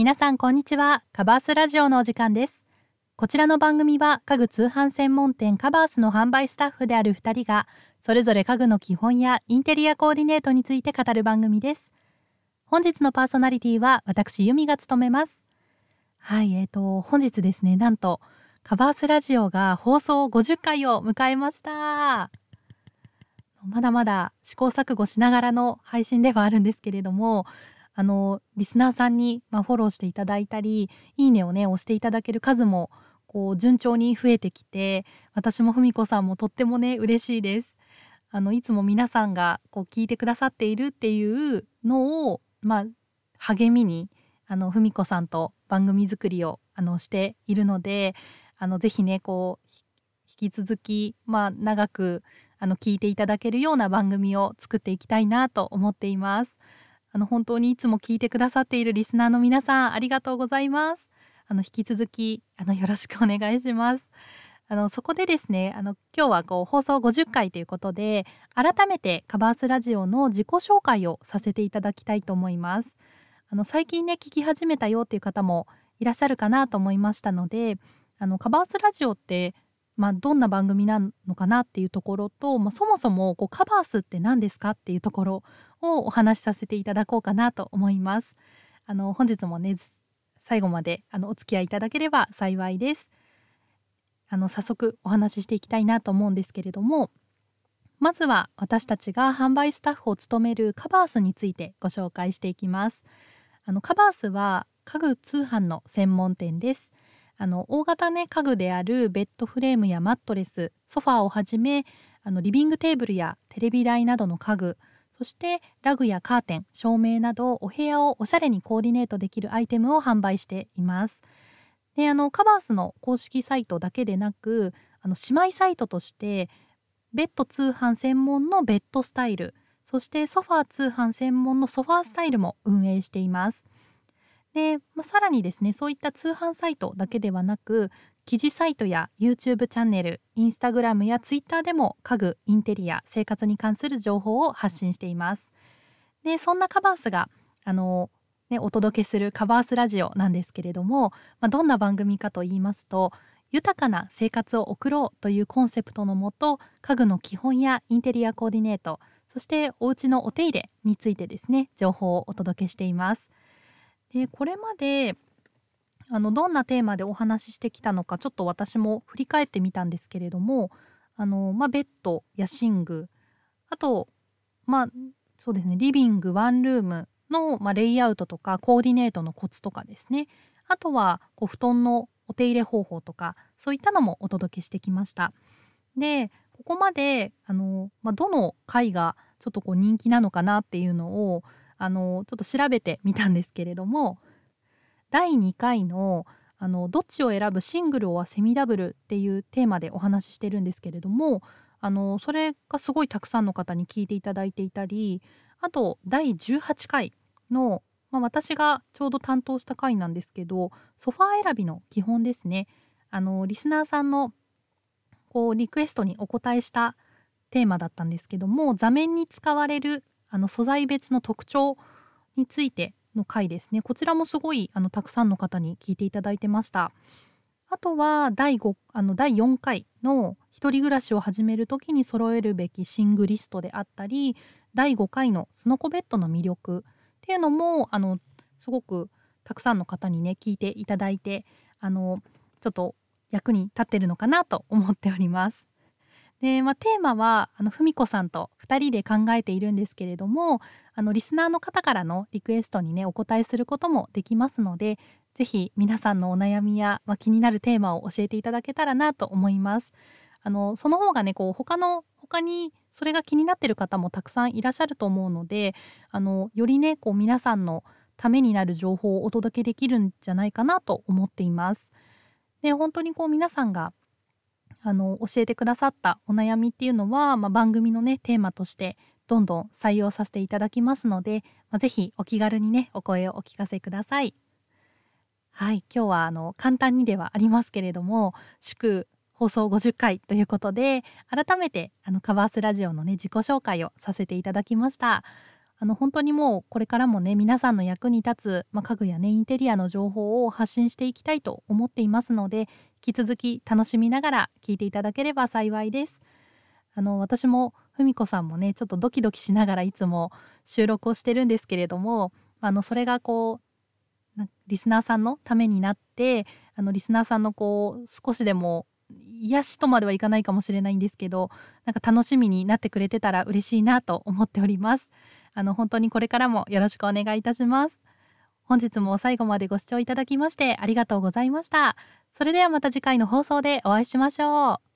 皆さんこんにちは。カバースラジオのお時間です。こちらの番組は家具通販専門店カバースの販売スタッフである2人がそれぞれ家具の基本やインテリアコーディネートについて語る番組です。本日のパーソナリティは私由美が務めます。はいえーと本日ですねなんとカバースラジオが放送50回を迎えました。まだまだ試行錯誤しながらの配信ではあるんですけれどもあのリスナーさんに、まあ、フォローしていただいたりいいねをね押していただける数もこう順調に増えてきて私も文子さんもとってもね嬉しいです。あのいつも皆さんがこう聞いてくださっているっていうのを、まあ、励みにあの文子さんと番組作りをあのしているのであのぜひねこう引き続き、まあ、長くあの聞いていただけるような番組を作っていきたいなと思っています。あの本当にいつも聞いてくださっているリスナーの皆さんありがとうございます。あの引き続きあのよろしくお願いします。あのそこでですねあの今日はこう放送50回ということで改めてカバースラジオの自己紹介をさせていただきたいと思います。あの最近ね聞き始めたよっていう方もいらっしゃるかなと思いましたのであのカバースラジオってまあ、どんな番組なのかなっていうところと、まあ、そもそもこうカバースって何ですかっていうところをお話しさせていただこうかなと思います。あの本日もね最後まであのお付き合いいただければ幸いです。あの早速お話ししていきたいなと思うんですけれどもまずは私たちが販売スタッフを務めるカバースについてご紹介していきます。あのカバースは家具通販の専門店です。あの大型ね家具であるベッドフレームやマットレスソファーをはじめあのリビングテーブルやテレビ台などの家具そしてラグやカーテン照明などお部屋をおしゃれにコーディネートできるアイテムを販売しています。であのカバースの公式サイトだけでなくあの姉妹サイトとしてベッド通販専門のベッドスタイルそしてソファー通販専門のソファースタイルも運営しています。で、まあ、さらにですねそういった通販サイトだけではなく記事サイトや YouTube チャンネル Instagram や Twitter でも家具インテリア生活に関する情報を発信していますでそんなカバースがあのね、お届けするカバースラジオなんですけれども、まあ、どんな番組かと言いますと豊かな生活を送ろうというコンセプトのもと家具の基本やインテリアコーディネートそしてお家のお手入れについてですね情報をお届けしています。でこれまであのどんなテーマでお話ししてきたのかちょっと私も振り返ってみたんですけれどもあの、まあ、ベッドや寝具あとまあそうですねリビングワンルームの、まあ、レイアウトとかコーディネートのコツとかですねあとはこう布団のお手入れ方法とかそういったのもお届けしてきました。でここまであの、まあ、どの回がちょっとこう人気なのかなっていうのをあのちょっと調べてみたんですけれども第2回のあのどっちを選ぶシングルはセミダブルっていうテーマでお話ししてるんですけれどもあのそれがすごいたくさんの方に聞いていただいていたりあと第18回の、まあ、私がちょうど担当した回なんですけどソファー選びの基本ですね。あのリスナーさんのこうリクエストにお答えしたテーマだったんですけども座面に使われるあの素材別の特徴についての回ですね。こちらもすごいあのたくさんの方に聞いていただいてました。あとは第 5, あの第4回の一人暮らしを始める時に揃えるべきシングリストであったり第5回のスノコベッドの魅力っていうのもあのすごくたくさんの方にね聞いていただいてあのちょっと役に立ってるのかなと思っております。で、まあ、テーマはあの文子さんと2人で考えているんですけれどもあのリスナーの方からのリクエストにねお答えすることもできますので是非皆さんのお悩みや、まあ、気になるテーマを教えていただけたらなと思います。あのその方がねこう他の他にそれが気になってる方もたくさんいらっしゃると思うのであのよりねこう皆さんのためになる情報をお届けできるんじゃないかなと思っています。で本当にこう皆さんがあの教えてくださったお悩みっていうのは、まあ、番組のねテーマとしてどんどん採用させていただきますので、まあ、ぜひお気軽にねお声をお聞かせください。はい今日はあの簡単にではありますけれども祝放送50回ということで改めてあのカバースラジオのね自己紹介をさせていただきました。あの本当にもうこれからもね皆さんの役に立つ、まあ、家具やねインテリアの情報を発信していきたいと思っていますので引き続き楽しみながら聞いていただければ幸いです。あの私も文子さんもねちょっとドキドキしながらいつも収録をしてるんですけれどもあのそれがこうリスナーさんのためになってあのリスナーさんのこう少しでも癒しとまではいかないかもしれないんですけどなんか楽しみになってくれてたら嬉しいなと思っておりますあの本当にこれからもよろしくお願いいたします本日も最後までご視聴いただきましてありがとうございました。それではまた次回の放送でお会いしましょう。